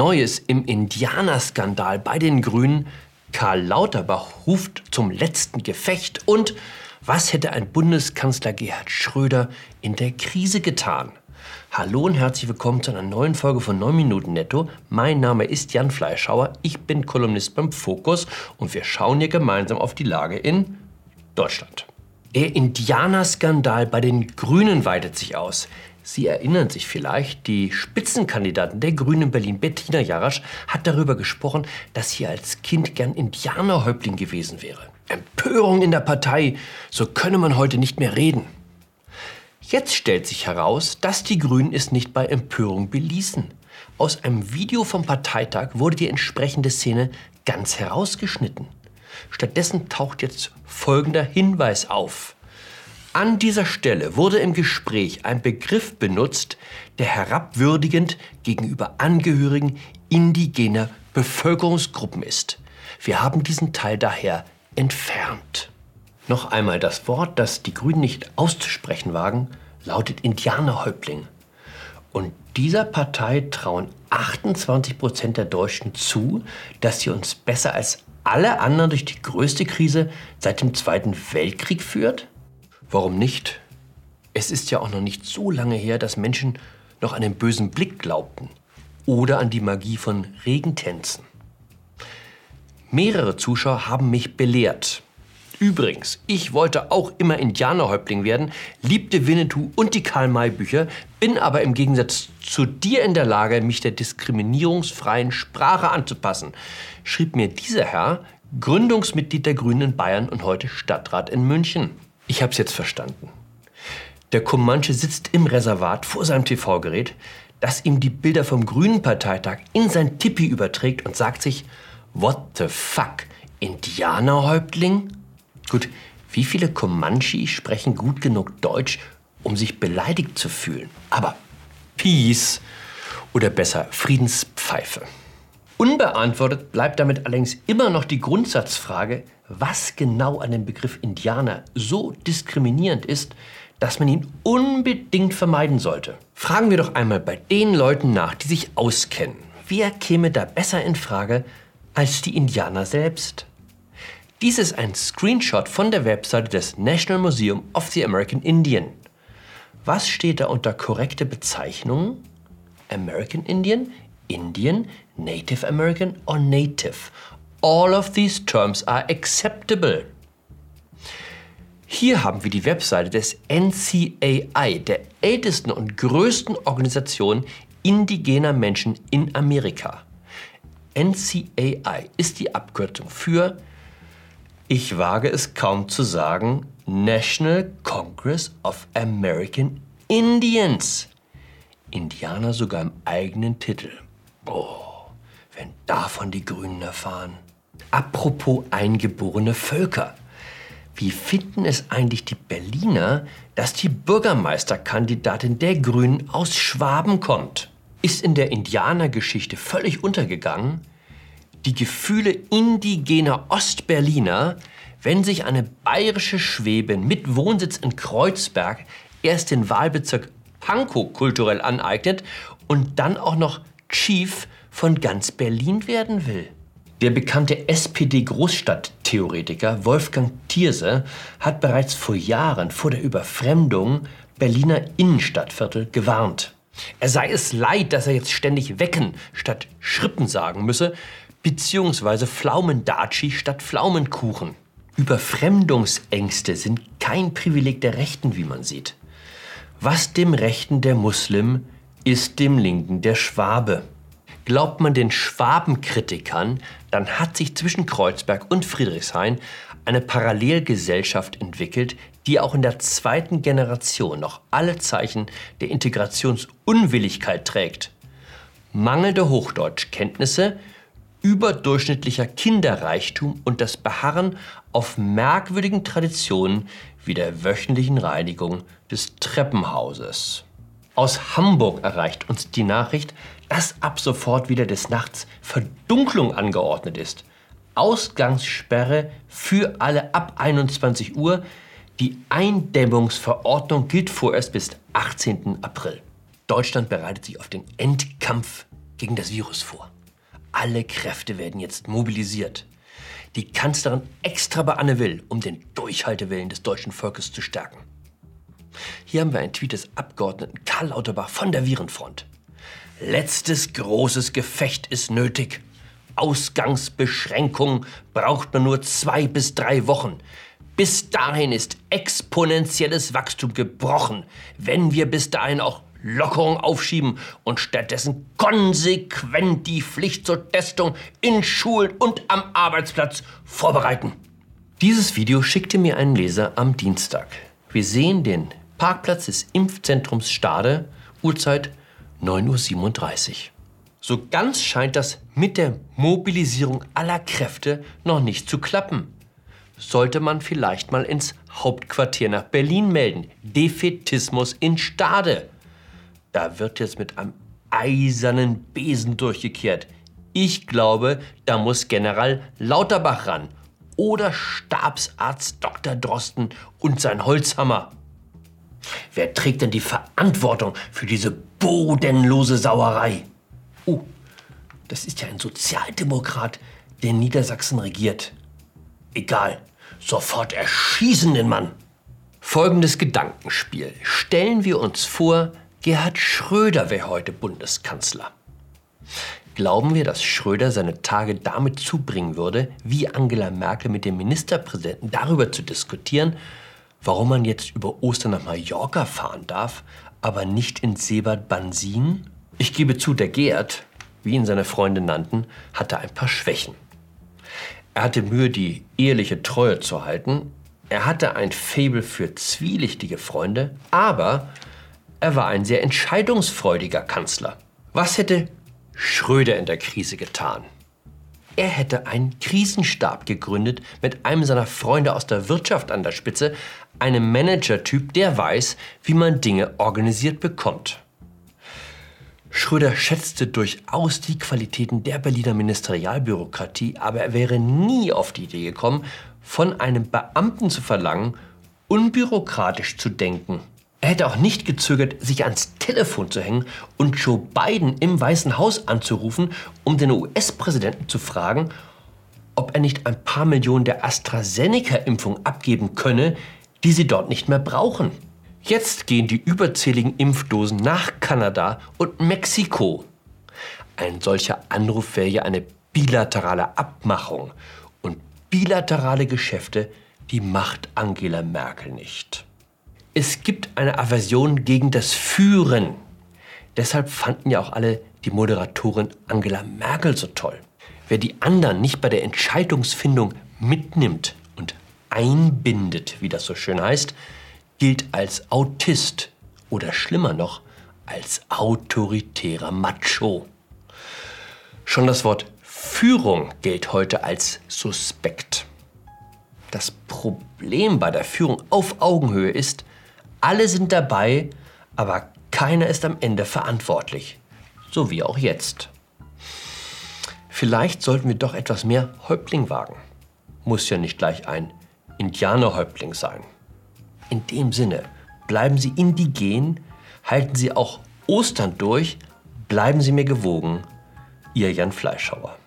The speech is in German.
Neues im Indianerskandal bei den Grünen. Karl Lauterbach ruft zum letzten Gefecht. Und was hätte ein Bundeskanzler Gerhard Schröder in der Krise getan? Hallo und herzlich willkommen zu einer neuen Folge von 9 Minuten Netto. Mein Name ist Jan Fleischhauer, ich bin Kolumnist beim Fokus und wir schauen hier gemeinsam auf die Lage in Deutschland. Der Indianerskandal bei den Grünen weitet sich aus. Sie erinnern sich vielleicht, die Spitzenkandidatin der Grünen in Berlin, Bettina Jarasch, hat darüber gesprochen, dass sie als Kind gern Indianerhäuptling gewesen wäre. Empörung in der Partei, so könne man heute nicht mehr reden. Jetzt stellt sich heraus, dass die Grünen es nicht bei Empörung beließen. Aus einem Video vom Parteitag wurde die entsprechende Szene ganz herausgeschnitten. Stattdessen taucht jetzt folgender Hinweis auf. An dieser Stelle wurde im Gespräch ein Begriff benutzt, der herabwürdigend gegenüber Angehörigen indigener Bevölkerungsgruppen ist. Wir haben diesen Teil daher entfernt. Noch einmal das Wort, das die Grünen nicht auszusprechen wagen, lautet Indianerhäuptling. Und dieser Partei trauen 28 Prozent der Deutschen zu, dass sie uns besser als alle anderen durch die größte Krise seit dem Zweiten Weltkrieg führt? Warum nicht? Es ist ja auch noch nicht so lange her, dass Menschen noch an den bösen Blick glaubten oder an die Magie von Regentänzen. Mehrere Zuschauer haben mich belehrt. Übrigens, ich wollte auch immer Indianerhäuptling werden, liebte Winnetou und die Karl-May-Bücher, bin aber im Gegensatz zu dir in der Lage, mich der diskriminierungsfreien Sprache anzupassen, schrieb mir dieser Herr, Gründungsmitglied der Grünen in Bayern und heute Stadtrat in München. Ich hab's jetzt verstanden. Der Comanche sitzt im Reservat vor seinem TV-Gerät, das ihm die Bilder vom Grünen Parteitag in sein Tippi überträgt und sagt sich, what the fuck, Indianerhäuptling? Gut, wie viele Comanche sprechen gut genug Deutsch, um sich beleidigt zu fühlen? Aber Peace oder besser Friedenspfeife. Unbeantwortet bleibt damit allerdings immer noch die Grundsatzfrage, was genau an dem Begriff Indianer so diskriminierend ist, dass man ihn unbedingt vermeiden sollte. Fragen wir doch einmal bei den Leuten nach, die sich auskennen. Wer käme da besser in Frage als die Indianer selbst? Dies ist ein Screenshot von der Webseite des National Museum of the American Indian. Was steht da unter korrekte Bezeichnungen? American Indian, Indian, Native American or Native. All of these terms are acceptable. Hier haben wir die Webseite des NCAI, der ältesten und größten Organisation indigener Menschen in Amerika. NCAI ist die Abkürzung für ich wage es kaum zu sagen, National Congress of American Indians. Indianer sogar im eigenen Titel. Boah, wenn davon die Grünen erfahren. Apropos eingeborene Völker. Wie finden es eigentlich die Berliner, dass die Bürgermeisterkandidatin der Grünen aus Schwaben kommt? Ist in der Indianergeschichte völlig untergegangen, die Gefühle indigener Ostberliner, wenn sich eine bayerische Schwäbin mit Wohnsitz in Kreuzberg erst den Wahlbezirk Pankow kulturell aneignet und dann auch noch Chief von ganz Berlin werden will. Der bekannte SPD-Großstadttheoretiker Wolfgang Thierse hat bereits vor Jahren vor der Überfremdung Berliner Innenstadtviertel gewarnt. Er sei es leid, dass er jetzt ständig wecken statt Schrippen sagen müsse, beziehungsweise Pflaumendatschi statt Pflaumenkuchen. Überfremdungsängste sind kein Privileg der Rechten, wie man sieht. Was dem Rechten der Muslim ist dem Linken der Schwabe. Glaubt man den Schwabenkritikern, dann hat sich zwischen Kreuzberg und Friedrichshain eine Parallelgesellschaft entwickelt, die auch in der zweiten Generation noch alle Zeichen der Integrationsunwilligkeit trägt. Mangelnde Hochdeutschkenntnisse, überdurchschnittlicher Kinderreichtum und das Beharren auf merkwürdigen Traditionen wie der wöchentlichen Reinigung des Treppenhauses. Aus Hamburg erreicht uns die Nachricht, dass ab sofort wieder des Nachts Verdunklung angeordnet ist. Ausgangssperre für alle ab 21 Uhr. Die Eindämmungsverordnung gilt vorerst bis 18. April. Deutschland bereitet sich auf den Endkampf gegen das Virus vor. Alle Kräfte werden jetzt mobilisiert. Die Kanzlerin extra bei Anne Will, um den Durchhaltewillen des deutschen Volkes zu stärken. Hier haben wir einen Tweet des Abgeordneten Karl Lauterbach von der Virenfront. Letztes großes Gefecht ist nötig. Ausgangsbeschränkung braucht man nur zwei bis drei Wochen. Bis dahin ist exponentielles Wachstum gebrochen, wenn wir bis dahin auch Lockerung aufschieben und stattdessen konsequent die Pflicht zur Testung in Schulen und am Arbeitsplatz vorbereiten. Dieses Video schickte mir ein Leser am Dienstag. Wir sehen den Parkplatz des Impfzentrums Stade, Uhrzeit 9.37 Uhr. So ganz scheint das mit der Mobilisierung aller Kräfte noch nicht zu klappen. Sollte man vielleicht mal ins Hauptquartier nach Berlin melden. Defetismus in Stade. Da wird jetzt mit einem eisernen Besen durchgekehrt. Ich glaube, da muss General Lauterbach ran. Oder Stabsarzt Dr. Drosten und sein Holzhammer. Wer trägt denn die Verantwortung für diese bodenlose Sauerei? Oh, das ist ja ein Sozialdemokrat, der Niedersachsen regiert. Egal, sofort erschießen den Mann. Folgendes Gedankenspiel. Stellen wir uns vor, Gerhard Schröder wäre heute Bundeskanzler. Glauben wir, dass Schröder seine Tage damit zubringen würde, wie Angela Merkel mit dem Ministerpräsidenten darüber zu diskutieren, warum man jetzt über Ostern nach Mallorca fahren darf, aber nicht in Seebad Bansin? Ich gebe zu, der Gerd, wie ihn seine Freunde nannten, hatte ein paar Schwächen. Er hatte Mühe, die eheliche Treue zu halten. Er hatte ein Faible für zwielichtige Freunde, aber er war ein sehr entscheidungsfreudiger Kanzler. Was hätte Schröder in der Krise getan? Er hätte einen Krisenstab gegründet mit einem seiner Freunde aus der Wirtschaft an der Spitze, einem Manager-Typ, der weiß, wie man Dinge organisiert bekommt. Schröder schätzte durchaus die Qualitäten der Berliner Ministerialbürokratie, aber er wäre nie auf die Idee gekommen, von einem Beamten zu verlangen, unbürokratisch zu denken. Er hätte auch nicht gezögert, sich ans Telefon zu hängen und Joe Biden im Weißen Haus anzurufen, um den US-Präsidenten zu fragen, ob er nicht ein paar Millionen der AstraZeneca-Impfung abgeben könne, die sie dort nicht mehr brauchen. Jetzt gehen die überzähligen Impfdosen nach Kanada und Mexiko. Ein solcher Anruf wäre ja eine bilaterale Abmachung. Und bilaterale Geschäfte, die macht Angela Merkel nicht. Es gibt eine Aversion gegen das Führen. Deshalb fanden ja auch alle die Moderatorin Angela Merkel so toll. Wer die anderen nicht bei der Entscheidungsfindung mitnimmt und einbindet, wie das so schön heißt, gilt als Autist oder schlimmer noch als autoritärer Macho. Schon das Wort Führung gilt heute als suspekt. Das Problem bei der Führung auf Augenhöhe ist, alle sind dabei, aber keiner ist am Ende verantwortlich. So wie auch jetzt. Vielleicht sollten wir doch etwas mehr Häuptling wagen. Muss ja nicht gleich ein Indianerhäuptling sein. In dem Sinne, bleiben Sie indigen, halten Sie auch Ostern durch, bleiben Sie mir gewogen. Ihr Jan Fleischhauer.